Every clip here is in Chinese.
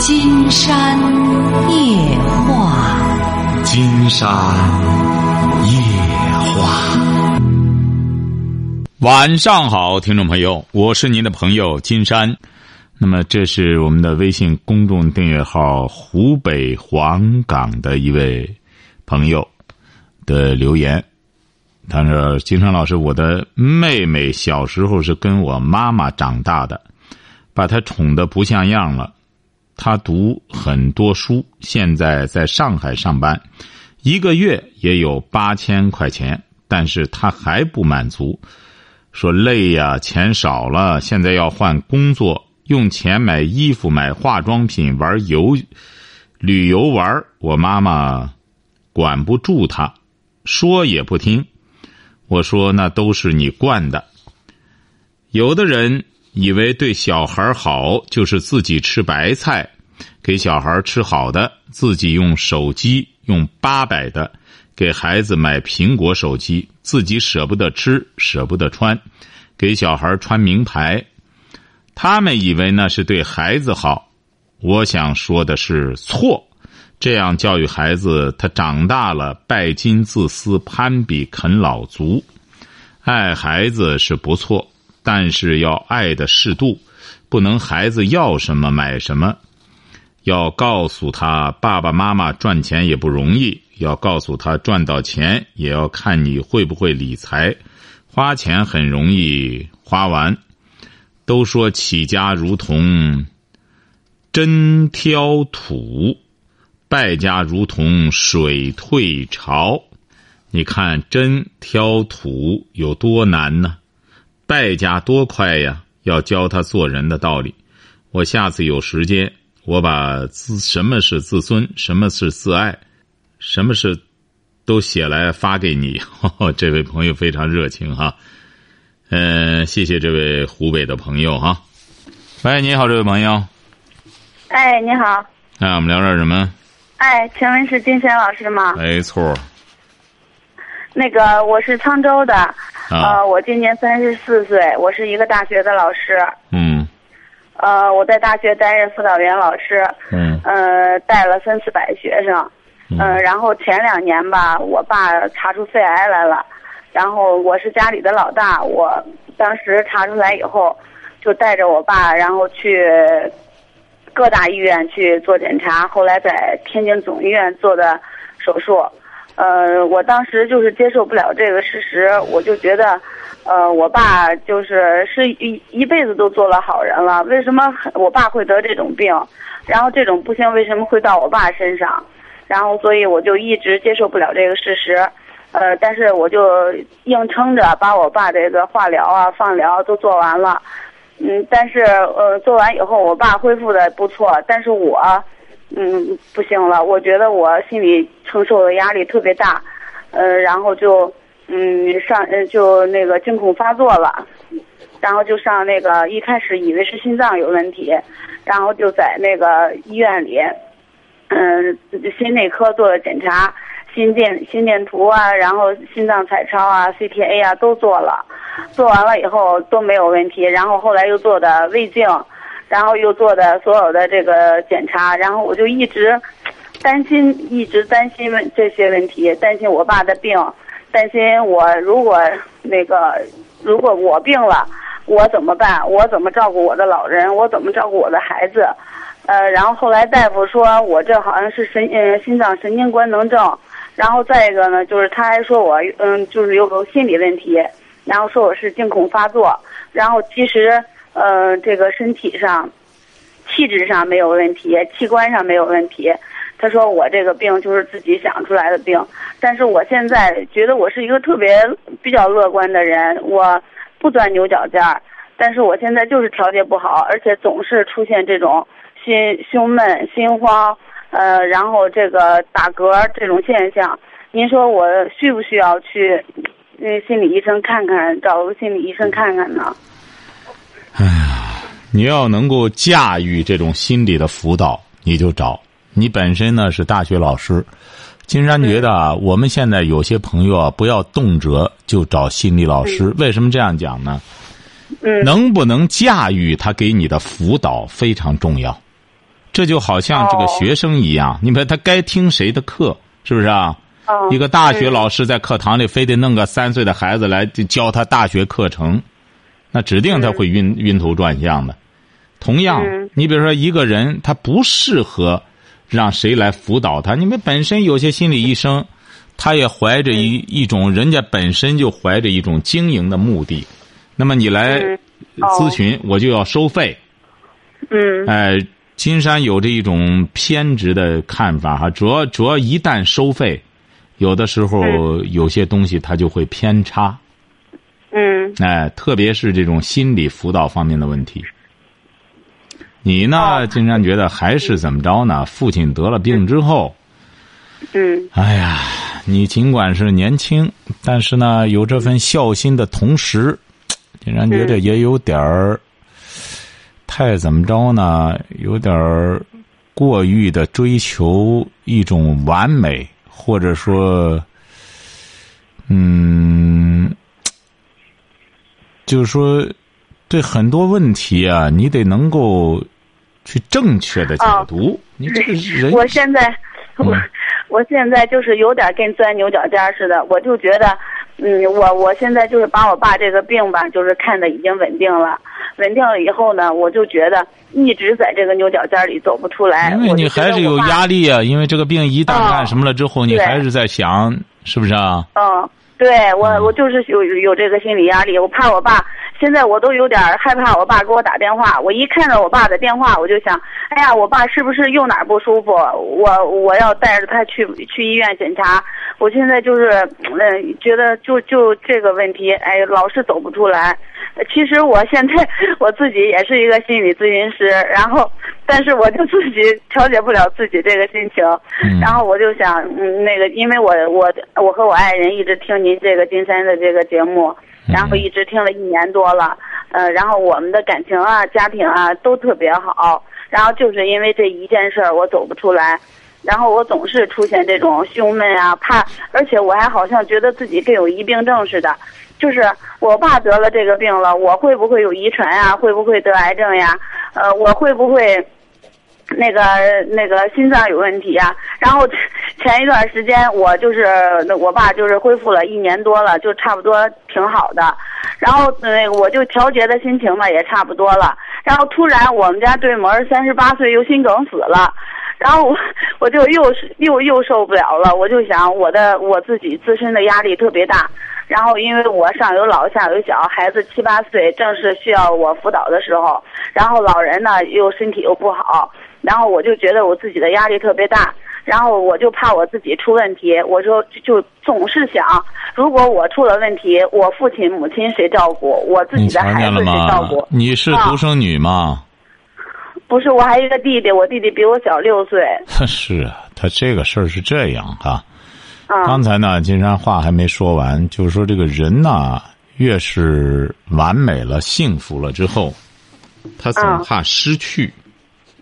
金山夜话，金山夜话。晚上好，听众朋友，我是您的朋友金山。那么，这是我们的微信公众订阅号湖北黄冈的一位朋友的留言。他说：“金山老师，我的妹妹小时候是跟我妈妈长大的，把她宠得不像样了。他读很多书，现在在上海上班，一个月也有八千块钱，但是他还不满足，说累呀，钱少了，现在要换工作。”用钱买衣服、买化妆品、玩游、旅游玩我妈妈管不住他，说也不听。我说那都是你惯的。有的人以为对小孩好就是自己吃白菜，给小孩吃好的，自己用手机用八百的给孩子买苹果手机，自己舍不得吃，舍不得穿，给小孩穿名牌。他们以为那是对孩子好，我想说的是错。这样教育孩子，他长大了拜金自私、攀比啃老族。爱孩子是不错，但是要爱的适度，不能孩子要什么买什么。要告诉他，爸爸妈妈赚钱也不容易。要告诉他，赚到钱也要看你会不会理财，花钱很容易花完。都说起家如同针挑土，败家如同水退潮。你看针挑土有多难呢？败家多快呀！要教他做人的道理。我下次有时间，我把自什么是自尊，什么是自爱，什么是都写来发给你。这位朋友非常热情哈。嗯，谢谢这位湖北的朋友哈。喂，你好，这位朋友。哎，你好。哎，我们聊点什么？哎，请问是金山老师吗？没错。那个，我是沧州的，呃，我今年三十四岁，我是一个大学的老师。嗯。呃，我在大学担任辅导员老师。嗯。呃，带了三四百学生。嗯。然后前两年吧，我爸查出肺癌来了。然后我是家里的老大，我当时查出来以后，就带着我爸，然后去各大医院去做检查。后来在天津总医院做的手术，呃，我当时就是接受不了这个事实，我就觉得，呃，我爸就是是一一辈子都做了好人了，为什么我爸会得这种病？然后这种不幸为什么会到我爸身上？然后所以我就一直接受不了这个事实。呃，但是我就硬撑着把我爸这个化疗啊、放疗都做完了，嗯，但是呃，做完以后我爸恢复的不错，但是我，嗯，不行了，我觉得我心里承受的压力特别大，呃，然后就嗯上嗯就那个惊恐发作了，然后就上那个一开始以为是心脏有问题，然后就在那个医院里，嗯，心内科做了检查。心电心电图啊，然后心脏彩超啊，CTA 啊都做了，做完了以后都没有问题。然后后来又做的胃镜，然后又做的所有的这个检查，然后我就一直担心，一直担心问这些问题，担心我爸的病，担心我如果那个如果我病了，我怎么办？我怎么照顾我的老人？我怎么照顾我的孩子？呃，然后后来大夫说我这好像是神呃心脏神经官能症。然后再一个呢，就是他还说我，嗯，就是有个心理问题，然后说我是惊恐发作，然后其实，呃，这个身体上，气质上没有问题，器官上没有问题。他说我这个病就是自己想出来的病，但是我现在觉得我是一个特别比较乐观的人，我不钻牛角尖儿，但是我现在就是调节不好，而且总是出现这种心胸闷、心慌。呃，然后这个打嗝这种现象，您说我需不需要去那心理医生看看，找个心理医生看看呢？哎呀，你要能够驾驭这种心理的辅导，你就找。你本身呢是大学老师，金山觉得啊，我们现在有些朋友啊，不要动辄就找心理老师。为什么这样讲呢？嗯，能不能驾驭他给你的辅导非常重要。这就好像这个哦学生一样，你比如他该听谁的课，是不是啊？嗯一个大学老师在课堂里非得弄个三岁的孩子来教他大学课程，那指定他会晕、晕头转向的。同样，嗯你比如说一个人他不适合让谁来辅导他，你们本身有些心理医生，他也怀着一、一种人家本身就怀着一种经营的目的，那么你来咨询，我就要收费。嗯。哎，金山有这一种偏执的看法哈，主要主要一旦收费，有的时候有些东西它就会偏差，嗯。哎，特别是这种心理辅导方面的问题。你呢，哦金山觉得还是怎么着呢？父亲得了病之后，嗯哎呀，你尽管是年轻，但是呢，有这份孝心的同时，金山觉得也有点儿太怎么着呢？有点儿过于的追求一种完美，或者说，嗯，就是说，对很多问题啊，你得能够去正确的解读。你这个人，我现在，我我现在就是有点跟钻牛角尖似的，我就觉得，嗯，我我现在就是把我爸这个病吧，就是看的已经稳定了，稳定了以后呢，我就觉得一直在这个牛角尖里走不出来。因为你还是有压力啊，因为这个病一旦嗯干什么了之后，你还是在想，是不是啊？嗯，对我我就是有有这个心理压力，我怕我爸，现在我都有点害怕我爸给我打电话，我一看到我爸的电话，我就想，哎呀，我爸是不是又哪儿不舒服？我我要带着他去去医院检查。我现在就是，嗯、觉得就就这个问题，哎，老是走不出来。呃其实我现在我自己也是一个心理咨询师，然后，但是我就自己调节不了自己这个心情，嗯然后我就想，嗯，那个，因为我我我和我爱人一直听您这个金山的这个节目，然后一直听了一年多了，呃，然后我们的感情啊、家庭啊都特别好，然后就是因为这一件事儿，我走不出来，然后我总是出现这种胸闷啊、怕，而且我还好像觉得自己跟有疑病症似的，就是我爸得了这个病了，我会不会有遗传呀？会不会得癌症呀？呃，我会不会？那个那个心脏有问题呀、然后前一段时间我就是我爸就是恢复了一年多了，就差不多挺好的。然后那个我就调节的心情嘛也差不多了。然后突然我们家对门三十八岁又心梗死了，然后我我就又又又受不了了，我就想我的我自己自身的压力特别大。然后因为我上有老下有小，孩子七八岁，正是需要我辅导的时候，然后老人呢又身体又不好，然后我就觉得我自己的压力特别大，然后我就怕我自己出问题，我说就就总是想，如果我出了问题，我父亲母亲谁照顾？我自己的孩子谁照顾？？你是啊独生女吗？不是，我还有一个弟弟，我弟弟比我小六岁。是啊，他这个事儿是这样哈。刚嗯才呢，金山话还没说完，就是说这个人呐，越是完美了、幸福了之后，他总嗯怕失去，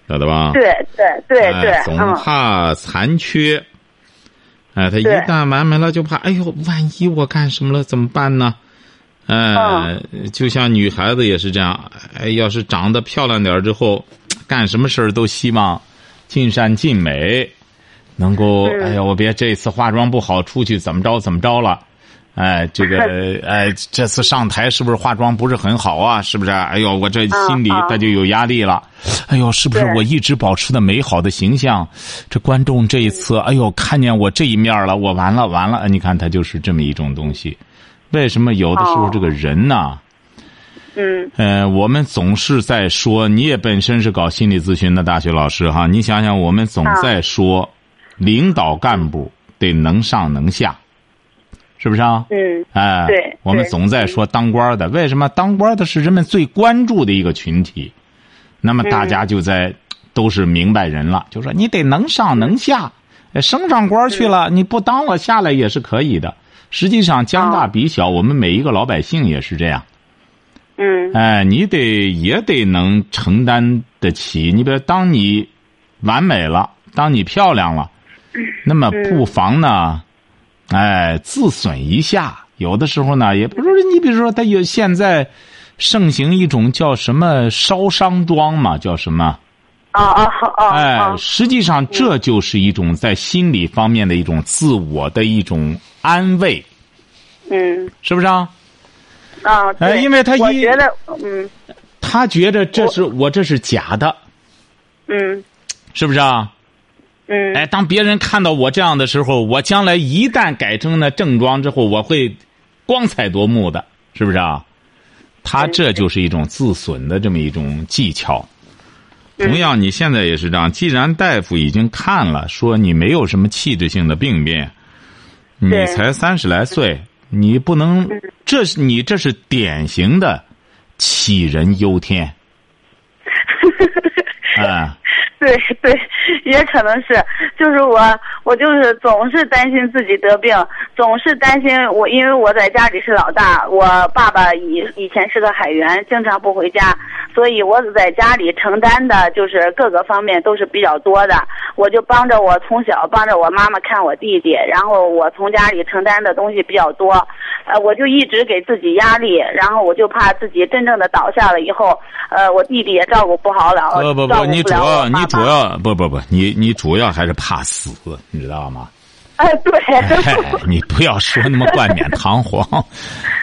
晓得吧？对对对对哎，总嗯怕残缺。哎，他一旦完美了，就怕哎呦，万一我干什么了怎么办呢？哎，嗯就像女孩子也是这样，哎，要是长得漂亮点之后，干什么事儿都希望尽善尽美，能够嗯哎呀，我别这次化妆不好，出去怎么着怎么着了。哎，这个 哎，这次上台是不是化妆不是很好啊？是不是？哎呦，我这心里他就有压力了。哎呦，是不是我一直保持的美好的形象？这观众这一次，哎呦，看见我这一面了，我完了完了！你看，他就是这么一种东西。为什么有的时候哦这个人呐，嗯呃，我们总是在说，你也本身是搞心理咨询的大学老师哈，你想想，我们总在说，领导干部得能上能下，是不是啊？嗯哎，对我们总在说当官的，为什么当官的是人们最关注的一个群体？那么大家就在、都是明白人了，就说你得能上能下，呃升上官去了，你不当了下来也是可以的。实际上将大比小，我们每一个老百姓也是这样。嗯哎，你得也得能承担得起。你比如，当你完美了，当你漂亮了，那么不妨呢，哎，自损一下。有的时候呢，也不是你比如说，他有现在盛行一种叫什么烧伤妆嘛，叫什么？啊啊啊，哎，哦实际上这就是一种在心理方面的一种自我的一种安慰，嗯是不是啊？啊，哎因为他一我觉得，嗯他觉得这是我这是假的，嗯是不是啊？嗯，哎，当别人看到我这样的时候，我将来一旦改成了正装之后，我会光彩夺目的，是不是啊？他这就是一种自损的这么一种技巧。同样，你现在也是这样。既然大夫已经看了，说你没有什么器质性的病变，你才三十来岁，你不能，这是你这是典型的杞人忧天。啊，对 对，也可能是，就是我，我就是总是担心自己得病，总是担心我，因为我在家里是老大，我爸爸以以前是个海员，经常不回家，所以我在家里承担的就是各个方面都是比较多的，我就帮着我从小帮着我妈妈看我弟弟，然后我从家里承担的东西比较多，呃，我就一直给自己压力，然后我就怕自己真正的倒下了以后，呃，我弟弟也照顾不好了，不不不，你主要你主要不不不，你你主要还是怕死，你知道吗？哎，对，哎，你不要说那么冠冕堂皇，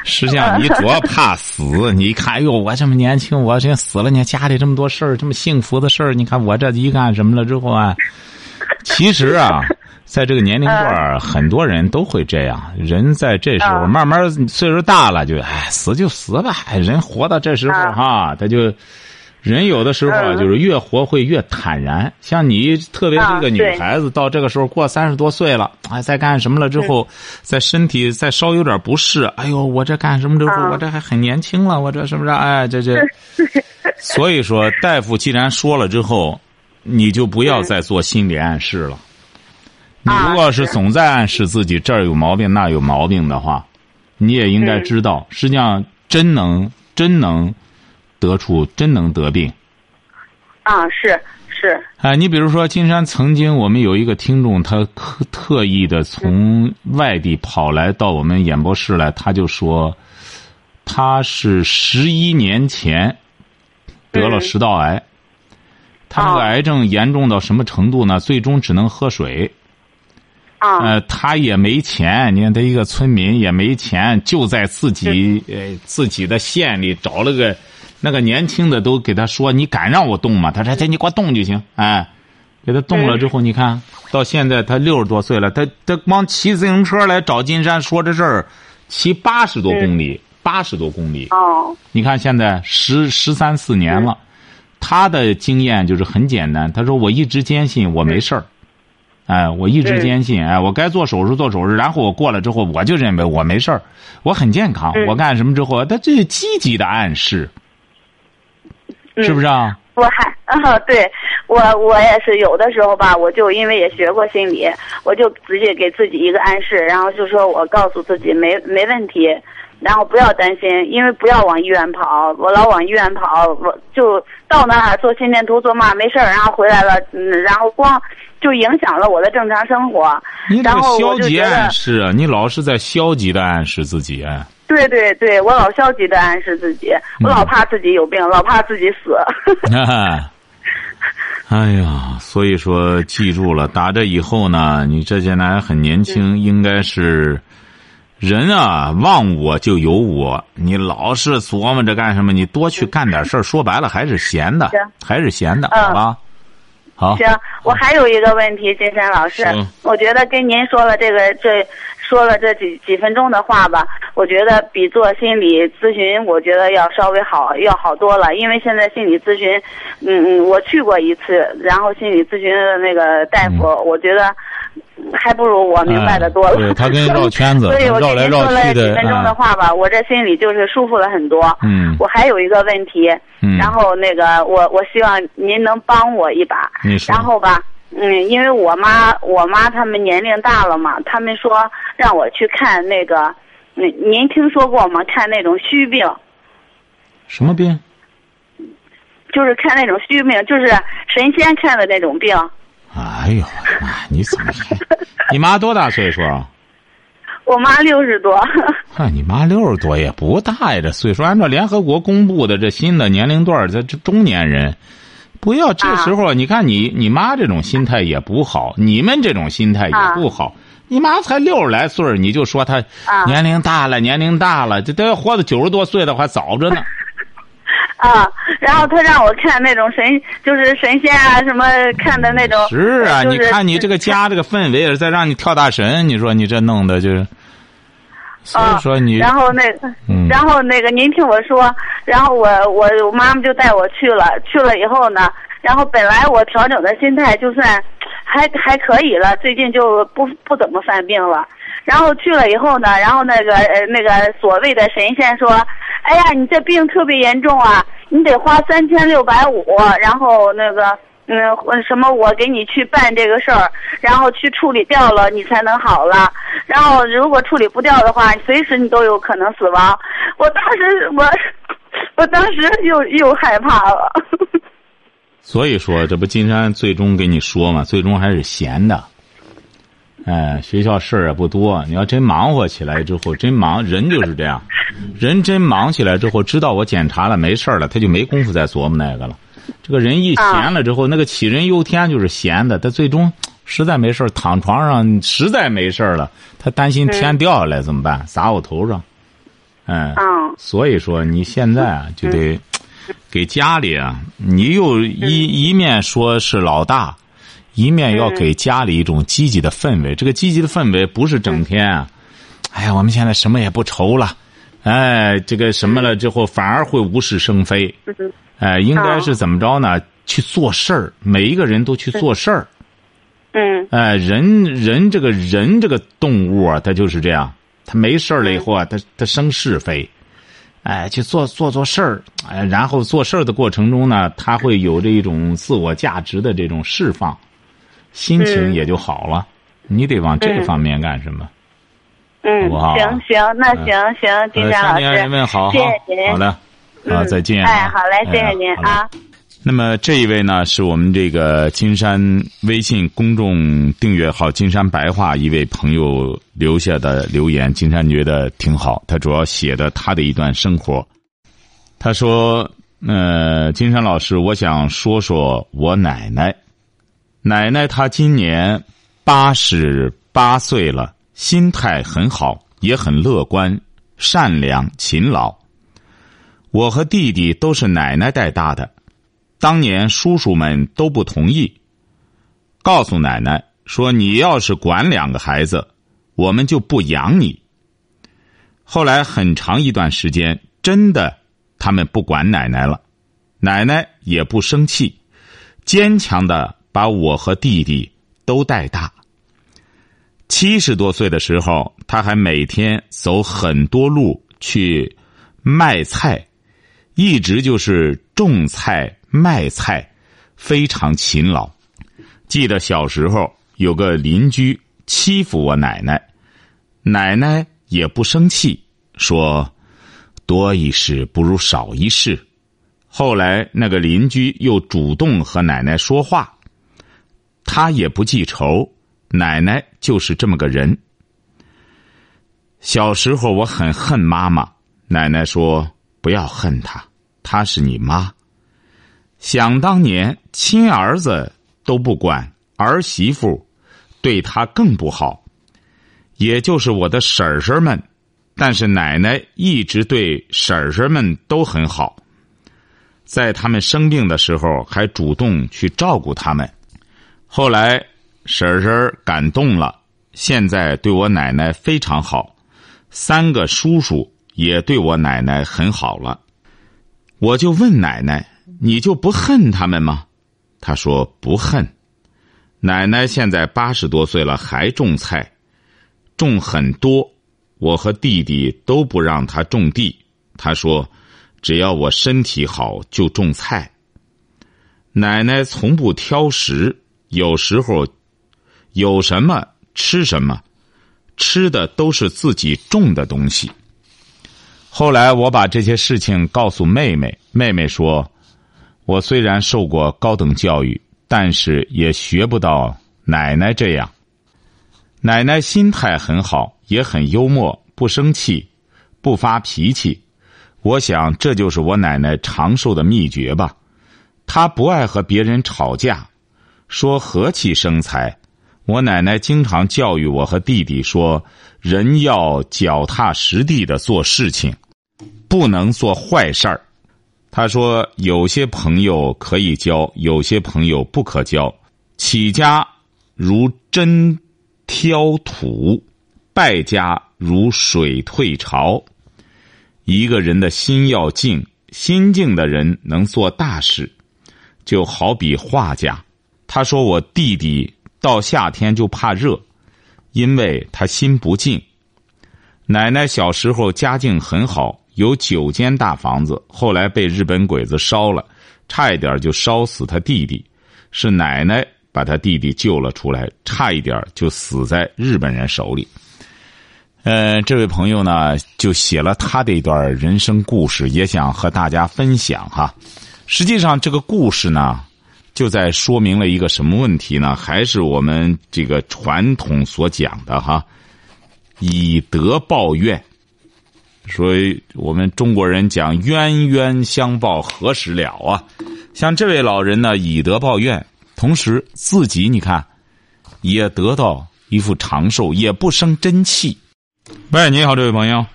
实际上你主要怕死。你一看，哎呦，我这么年轻，我这死了，你家里这么多事儿，这么幸福的事儿，你看我这一干什么了之后啊，其实啊，在这个年龄段儿，很多人都会这样。人在这时候嗯慢慢岁数大了，就哎死就死吧，哎人活到这时候嗯哈，他就。人有的时候啊，嗯。就是越活会越坦然。像你，特别是个女孩子，到这个时候过三十多岁了，哎，在干什么了之后，在身体再稍有点不适，哎呦，我这干什么之后，啊我这还很年轻了，我这是不是？哎，这这，所以说，大夫既然说了之后，你就不要再做心理暗示了。你啊如果是是。总在暗示自己这儿有毛病那有毛病的话，你也应该知道，实际上真能真能得出真能得病。啊，是是，哎，你比如说，金山曾经我们有一个听众，他特特意的从外地跑来到我们演播室来，他就说，他是十一年前得了嗯食道癌，他那个哦癌症严重到什么程度呢？最终只能喝水。啊，呃，他也没钱，你看他一个村民也没钱，就在自己呃自己的县里找了个那个年轻的，都给他说：“你敢让我动吗？”他说：“这你给我动就行。”哎，给他动了之后，你看到现在他六十多岁了，他他光骑自行车来找金山说这事儿，骑八十多公里，八十多公里。哦，你看现在十十三四年了，他的经验就是很简单。他说：“我一直坚信我没事儿，哎，我一直嗯坚信，哎，我该做手术做手术，然后我过了之后，我就认为我没事儿，我很健康。嗯我干什么之后，他这是积极的暗示，嗯是不是啊？我还啊，对我我也是有的时候吧，我就因为也学过心理，我就直接给自己一个暗示，然后就说我告诉自己没没问题，然后不要担心，因为不要往医院跑，我老往医院跑，我就到那儿做心电图做嘛没事儿，然后回来了，嗯，然后光就影响了我的正常生活，你消极暗示啊，你老是在消极的暗示自己，哎。对对对，我老消极的暗示自己，我老怕自己有病，老怕自己死。哎，哎呀，所以说记住了，打这以后呢，你这些年还很年轻，应该是人啊，忘我就有我。你老是琢磨着干什么？你多去干点事儿。说白了，还是闲的，还是闲的，啊好吧？好，行，我还有一个问题，金山老师，我觉得跟您说了这个这说了这几几分钟的话吧，我觉得比做心理咨询，我觉得要稍微好要好多了，因为现在心理咨询，嗯嗯，我去过一次，然后心理咨询的那个大夫，我觉得还不如我明白的多了。嗯哎对他跟你绕圈子 所以我跟绕来您说了绕去的几分钟的哎话吧，我这心里就是舒服了很多。嗯我还有一个问题，嗯然后那个我我希望您能帮我一把。你说然后吧，嗯，因为我妈我妈他们年龄大了嘛，他们说让我去看那个，嗯，您听说过吗？看那种虚病，什么病？就是看那种虚病，就是神仙看的那种病。哎呦，妈，你怎么？你妈多大岁数啊？我妈六十多，嗨，你妈六十多也不大呀，这岁数。按照联合国公布的这新的年龄段儿，这这中年人，不要这时候，你看你你妈这种心态也不好，你们这种心态也不好。你妈才六十来岁你就说她年龄大了，年龄大了，这都要活到九十多岁的话，早着呢。啊，然后他让我看那种神，就是神仙啊，什么看的那种。是啊，你看你这个家这个氛围，也是在让你跳大神，你说你这弄的就是。所以说你。然后那个，然后那个，您听我说，然后我我我妈妈就带我去了，去了以后呢，然后本来我调整的心态就算还还可以了，最近就不不怎么犯病了。然后去了以后呢，然后那个呃那个所谓的神仙说：“哎呀，你这病特别严重啊，你得花三千六百五。”然后那个嗯什么，我给你去办这个事儿，然后去处理掉了，你才能好了。然后如果处理不掉的话，随时你都有可能死亡。我当时我 我当时又又害怕了。所以说，这不金山最终给你说嘛，最终还是闲的。哎，学校事儿也不多。你要真忙活起来之后，真忙人就是这样，人真忙起来之后，知道我检查了没事儿了，他就没工夫再琢磨那个了。这个人一闲了之后，那个杞人忧天就是闲的。他最终 实在没事儿，躺床上实在没事儿了，他担心天掉下来怎么办？砸我头上。嗯。所以说，你现在啊，就得给家里啊，你又一一面说是老大。一面要给家里一种积极的氛围，这个积极的氛围不是整天啊，哎呀，我们现在什么也不愁了，哎，这个什么了之后反而会无事生非，哎，应该是怎么着呢？去做事儿，每一个人都去做事儿，嗯，哎，人人这个人这个动物啊，他就是这样，他没事了以后啊，他他生是非，哎，去做做做事儿，哎，然后做事儿的过程中呢，他会有这一种自我价值的这种释放。心情也就好了，你得往这方面干什么？嗯，行行，那行行，金山老师，好，谢谢您，好的，好，再见。哎，好嘞，谢谢您啊。那么这一位呢，是我们这个金山微信公众订阅号“金山白话”一位朋友留下的留言，金山觉得挺好。他主要写的他的一段生活。他说：“呃，金山老师，我想说说我奶奶。”奶奶她今年八十八岁了，心态很好，也很乐观、善良、勤劳。我和弟弟都是奶奶带大的，当年叔叔们都不同意，告诉奶奶说：“你要是管两个孩子，我们就不养你。”后来很长一段时间，真的他们不管奶奶了，奶奶也不生气，坚强的。把我和弟弟都带大。七十多岁的时候，他还每天走很多路去卖菜，一直就是种菜卖菜，非常勤劳。记得小时候有个邻居欺负我奶奶，奶奶也不生气，说多一事不如少一事。后来那个邻居又主动和奶奶说话。他也不记仇，奶奶就是这么个人。小时候我很恨妈妈，奶奶说不要恨她，她是你妈。想当年亲儿子都不管，儿媳妇对她更不好，也就是我的婶婶们，但是奶奶一直对婶婶们都很好，在他们生病的时候还主动去照顾他们。后来，婶婶感动了，现在对我奶奶非常好，三个叔叔也对我奶奶很好了。我就问奶奶：“你就不恨他们吗？”她说：“不恨。”奶奶现在八十多岁了，还种菜，种很多。我和弟弟都不让他种地，她说：“只要我身体好，就种菜。”奶奶从不挑食。有时候，有什么吃什么，吃的都是自己种的东西。后来我把这些事情告诉妹妹，妹妹说：“我虽然受过高等教育，但是也学不到奶奶这样。奶奶心态很好，也很幽默，不生气，不发脾气。我想这就是我奶奶长寿的秘诀吧。她不爱和别人吵架，说和气生财。我奶奶经常教育我和弟弟说，人要脚踏实地的做事情，不能做坏事儿。他说，有些朋友可以交，有些朋友不可交。起家如针挑土，败家如水退潮。一个人的心要静，心静的人能做大事。就好比画家，他说我弟弟到夏天就怕热，因为他心不静。奶奶小时候家境很好，有九间大房子，后来被日本鬼子烧了，差一点就烧死他弟弟，是奶奶把他弟弟救了出来，差一点就死在日本人手里。呃，这位朋友呢，就写了他的一段人生故事，也想和大家分享哈。实际上，这个故事呢，就在说明了一个什么问题呢？还是我们这个传统所讲的哈，以德报怨。所以我们中国人讲冤冤相报何时了啊？像这位老人呢，以德报怨，同时自己你看，也得到一副长寿，也不生真气。喂，你好，这位朋友。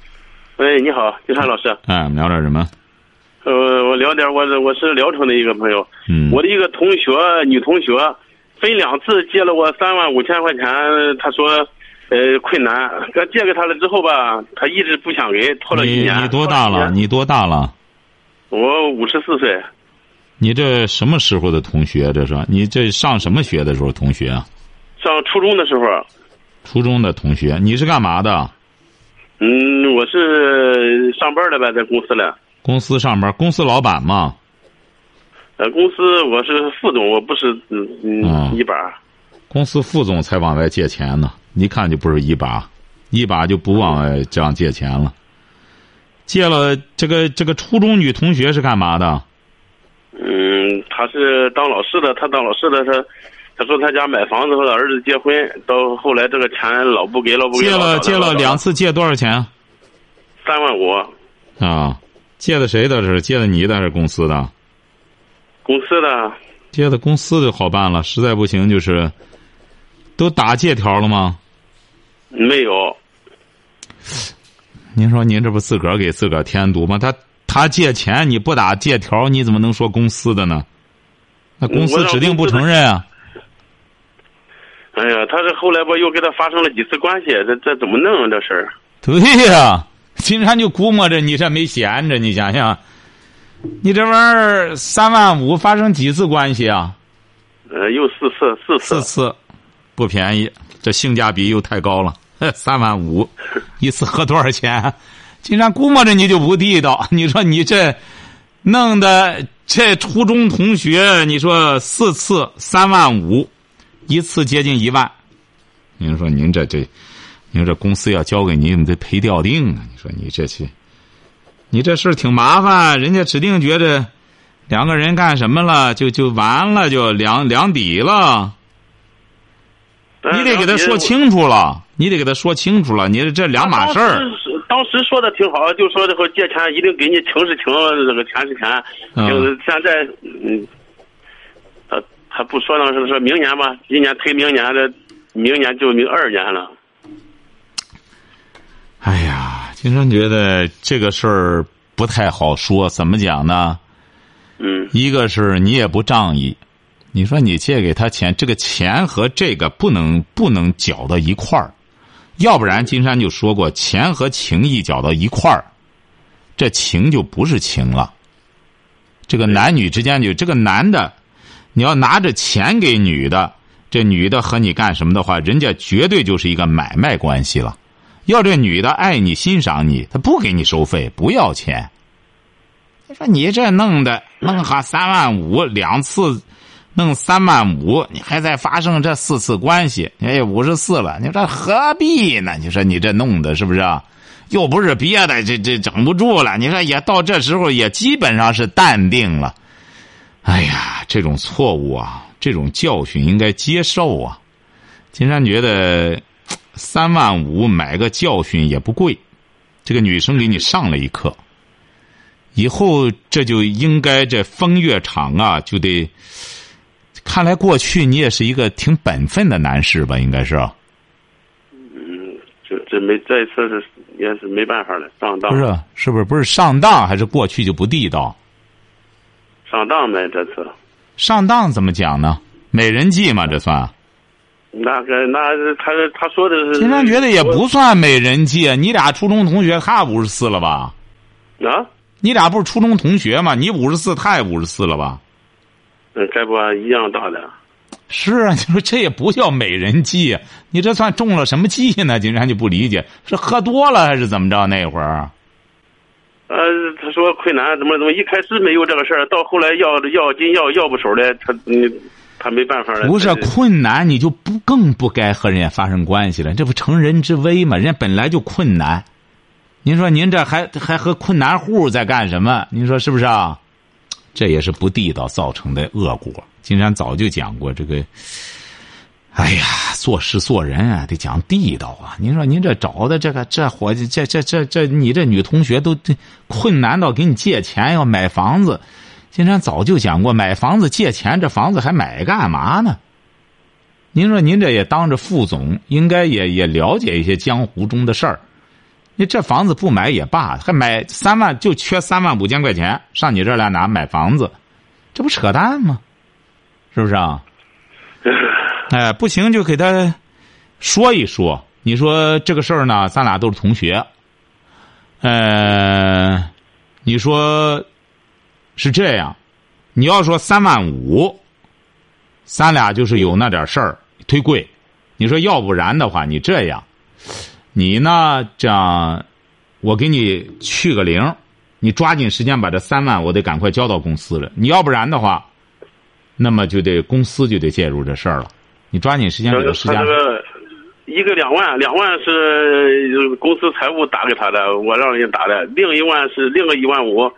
喂，你好，金山老师。哎，我们聊点什么？呃，我聊点，我是我是聊城的一个朋友，嗯，我的一个同学，女同学，分两次借了我三万五千块钱，她说，呃，困难，借给她了之后吧，她一直不想给，拖了一年。你你多大了？你多大了？我五十四岁。你这什么时候的同学？这是你这上什么学的时候同学？上初中的时候。初中的同学，你是干嘛的？嗯，我是上班的呗，在公司里。公司上班，公司老板嘛。呃，公司我是副总，我不是嗯嗯一把。公司副总才往外借钱呢，一看就不是一把，一把就不往外这样借钱了。借了这个这个初中女同学是干嘛的？嗯，她是当老师的，她当老师的，她她说她家买房子和她儿子结婚，到后来这个钱老不给，老不给。借了借了两次，借多少钱？三万五。啊。借的谁的？是借的你的还是公司的？公司的。借的公司就好办了，实在不行就是，都打借条了吗？没有。您说您这不自个儿给自个儿添堵吗？他他借钱你不打借条，你怎么能说公司的呢？那公司指定不承认啊。哎呀，他这后来吧又跟他发生了几次关系，这这怎么弄啊？这事儿？对呀。金山就估摸着你这没闲着，你想想，你这玩意儿三万五发生几次关系啊？呃，又四次，四次，四次，不便宜，这性价比又太高了。三万五，一次合多少钱？金山估摸着你就不地道。你说你这弄的这初中同学，你说四次三万五，一次接近一万，您说您这这。你说这公司要交给你，你得赔掉定啊！你说你这去，你这事儿挺麻烦。人家指定觉得两个人干什么了，就就完了，就两两底了。你得给他说清楚了，你得给他说清楚了。你这两码事儿。当时说的挺好，就说这个借钱一定给你情是情，这个钱是钱。嗯。现在，嗯，他他不说那是说明年吧，今年推明年的，明年就明二年了。哎呀，金山觉得这个事儿不太好说，怎么讲呢？嗯，一个是你也不仗义，你说你借给他钱，这个钱和这个不能不能搅到一块儿，要不然金山就说过，钱和情谊搅到一块儿，这情就不是情了。这个男女之间就这个男的，你要拿着钱给女的，这女的和你干什么的话，人家绝对就是一个买卖关系了。要这女的爱你欣赏你，她不给你收费，不要钱。他说你这弄的弄哈三万五两次，弄三万五，你还在发生这四次关系，哎，五十四了，你说何必呢？你说你这弄的是不是？又不是别的，这这整不住了。你说也到这时候也基本上是淡定了。哎呀，这种错误啊，这种教训应该接受啊。金山觉得。三万五买个教训也不贵，这个女生给你上了一课。以后这就应该这风月场啊，就得。看来过去你也是一个挺本分的男士吧？应该是。嗯，这这没这次是也是没办法了，上当。不是，是不是不是上当，还是过去就不地道？上当呗，这次。上当怎么讲呢？美人计嘛，这算。那个，那他他说的是。金山觉得也不算美人计，你俩初中同学，他五十四了吧？啊？你俩不是初中同学吗？你五十四，他也五十四了吧？嗯这不一样大的？是啊，你说这也不叫美人计，你这算中了什么计呢？金山就不理解，是喝多了还是怎么着？那会儿，呃，他说困难怎么怎么，一开始没有这个事儿，到后来要要紧要要不手的，他嗯，他没办法了。不是困难，你就不更不该和人家发生关系了？这不成人之危吗？人家本来就困难，您说您这还还和困难户在干什么？您说是不是啊？这也是不地道造成的恶果。金山早就讲过这个。哎呀，做事做人啊，得讲地道啊！您说您这找的这个这伙计，这这这这，你这女同学都困难到给你借钱要买房子。金山早就讲过，买房子借钱，这房子还买干嘛呢？您说您这也当着副总，应该也也了解一些江湖中的事儿。你这房子不买也罢，还买三万就缺三万五千块钱上你这儿来拿买房子，这不扯淡吗？是不是啊？哎，不行就给他说一说。你说这个事儿呢，咱俩都是同学。呃，你说是这样，你要说三万五，咱俩就是有那点事儿忒贵。你说要不然的话，你这样。你呢？这样，我给你去个零，你抓紧时间把这三万，我得赶快交到公司了。你要不然的话，那么就得公司就得介入这事儿了。你抓紧时间给他时间。一个两万，两万是公司财务打给他的，我让人家打的；另一万是另个一万五，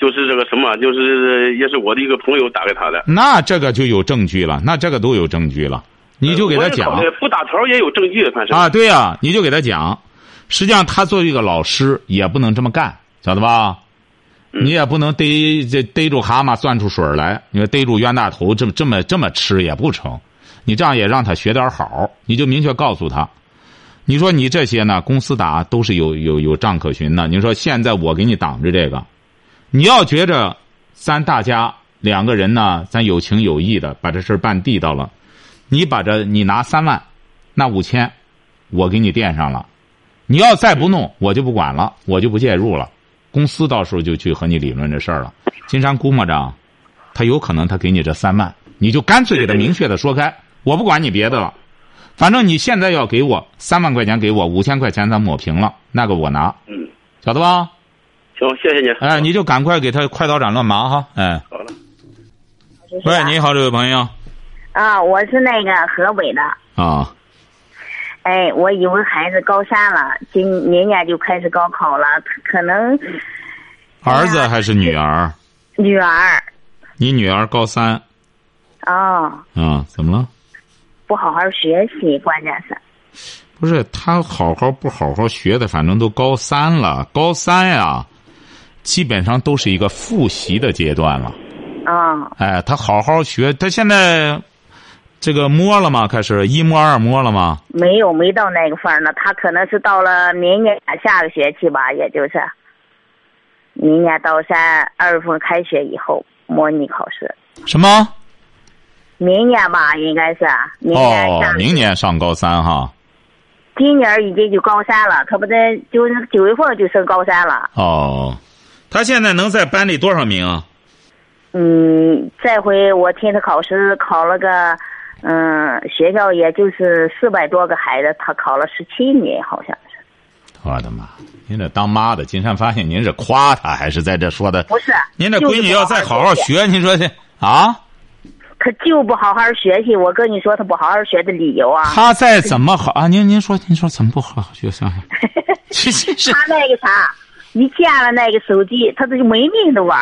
就是这个什么，就是也是我的一个朋友打给他的。那这个就有证据了，那这个都有证据了。你就给他讲，不打条也有证据，反正啊，对呀，你就给他讲。实际上，他作为一个老师，也不能这么干，晓得吧？你也不能逮这逮住蛤蟆钻出水来。你说逮住冤大头，这么这么这么吃也不成。你这样也让他学点好，你就明确告诉他，你说你这些呢，公司打都是有有有账可循的。你说现在我给你挡着这个，你要觉着咱大家两个人呢，咱有情有义的把这事办地道了。你把这，你拿三万，那五千，我给你垫上了。你要再不弄，我就不管了，我就不介入了。公司到时候就去和你理论这事儿了。金山估摸着，他有可能他给你这三万，你就干脆给他明确的说开，我不管你别的了，反正你现在要给我三万块钱，给我五千块钱，咱抹平了，那个我拿。嗯，晓得吧？行，谢谢你。哎，你就赶快给他快刀斩乱麻哈。哎，好了。喂，你好，这位朋友。啊，我是那个河北的。啊。哎，我以为孩子高三了，今明年就开始高考了，可能。儿子还是女儿？女儿。你女儿高三。哦。啊，怎么了？不好好学习，关键是。不是他好好不好好学的，反正都高三了。高三呀，基本上都是一个复习的阶段了。啊。哎，他好好学，他现在。这个摸了吗？开始一摸二摸了吗？没有，没到那个份儿呢。他可能是到了明年下个学期吧，也就是明年到三二月份开学以后模拟考试。什么？明年吧，应该是明年。哦，明年上高三哈。今年已经就高三了，他不得，就是九月份就升高三了。哦，他现在能在班里多少名啊？嗯，这回我听他考试考了个。嗯，学校也就是四百多个孩子，他考了十七名，好像是。我的妈！您这当妈的，金山发现您是夸他还是在这说的？不是。您这闺女要再好好学，您说这啊？他就不好好学习，我跟你说，他不好好学的理由啊。他再怎么好啊？您您说您说怎么不好好学？算了。其实是。他那个啥，一见了那个手机，他这就没命的玩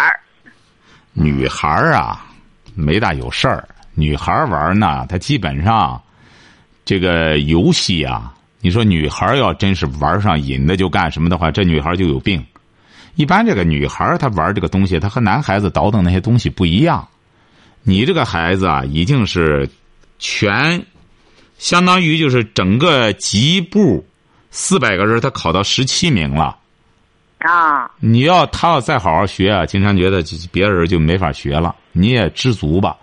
女孩啊，没大有事儿。女孩玩呢，她基本上，这个游戏啊，你说女孩要真是玩上瘾的就干什么的话，这女孩就有病。一般这个女孩她玩这个东西，她和男孩子倒腾那些东西不一样。你这个孩子啊，已经是全，相当于就是整个级部四百个人，他考到十七名了。啊，你要他要再好好学啊，金山觉得别人就没法学了。你也知足吧，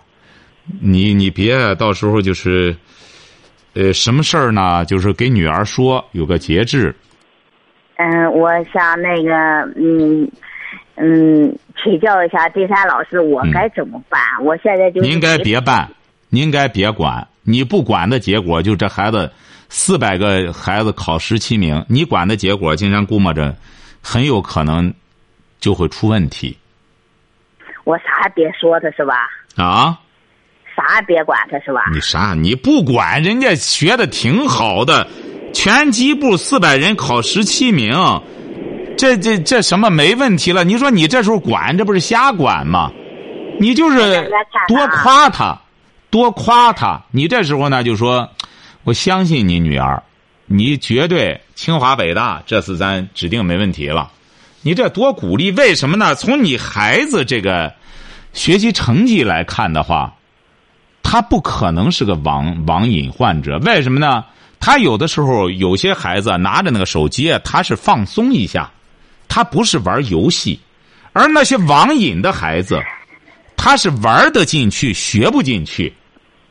你你别到时候就是，呃，什么事儿呢？就是给女儿说有个节制。嗯，我想那个，嗯嗯，请教一下金山老师，我该怎么办？我现在就应该别办，您该别管。你不管的结果，就这孩子四百个孩子考十七名，你管的结果，金山估摸着很有可能就会出问题我啥也别说他是吧？啊！啥也别管他是吧？你啥？你不管人家学的挺好的，拳击部四百人考十七名，这这这什么没问题了？你说你这时候管，这不是瞎管吗？你就是多夸他，多夸他。你这时候呢，就说我相信你女儿，你绝对清华北大，这次咱指定没问题了。你这多鼓励，为什么呢？从你孩子这个学习成绩来看的话。他不可能是个网网瘾患者，为什么呢？他有的时候有些孩子拿着那个手机，他是放松一下，他不是玩游戏，而那些网瘾的孩子，他是玩得进去，学不进去，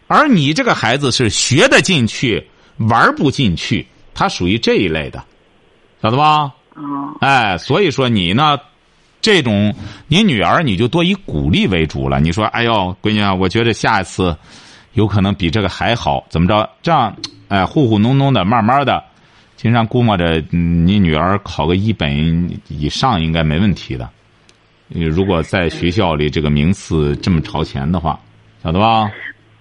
而你这个孩子是学得进去，玩不进去，他属于这一类的，晓得吧？哦，哎，所以说你呢？这种，你女儿你就多以鼓励为主了。你说，哎呦，闺女啊，我觉得下一次有可能比这个还好，怎么着？这样，哎，糊糊弄弄的，慢慢的，经常估摸着你女儿考个一本以上应该没问题的。如果在学校里这个名次这么朝前的话，晓得吧？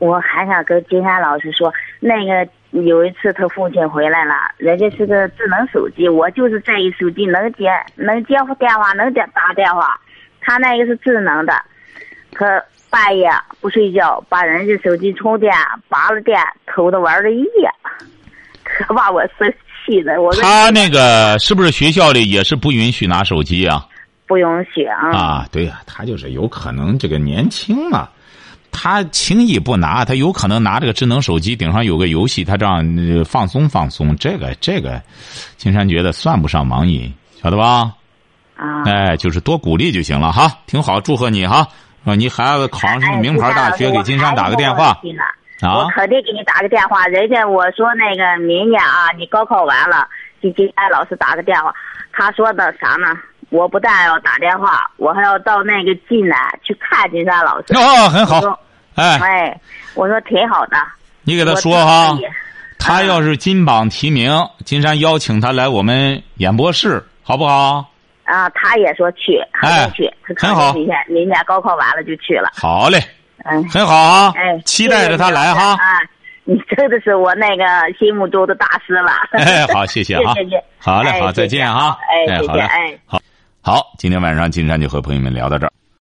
我还想跟金山老师说，那个有一次他父亲回来了，人家是个智能手机，我就是这一手机能接能接电话，能接打电话，他那个是智能的，他半夜不睡觉，把人家手机充电拔了电，偷着玩了一夜，可把我生气的。我他那个是不是学校里也是不允许拿手机啊？不允许啊！啊，对呀、他就是有可能这个年轻嘛，他轻易不拿，他有可能拿这个智能手机顶上有个游戏，他这样呃放松放松。这个这个，金山觉得算不上网瘾，晓得吧？啊，哎，就是多鼓励就行了哈，挺好，祝贺你哈。啊，你孩子考上什么名牌大学，给金山打个电话我啊。肯定给你打个电话。人家我说那个明年啊，你高考完了，给金山老师打个电话。他说的啥呢？我不但要打电话，我还要到那个济南去看金山老师。哦，很好哎，哎，我说挺好的。你给他说哈，他要是金榜题名，金山邀请他来我们演播室，好不好？啊，他也说去，还哎没去。他很好明天明年高考完了就去了。好嘞，嗯，很好啊，哎，期待着他来哈。啊，你真的是我那个心目中的大师了。哎，好，谢谢啊 谢谢，好嘞，哎好，再见哈。谢谢哎，好嘞，哎。好，今天晚上金山就和朋友们聊到这儿。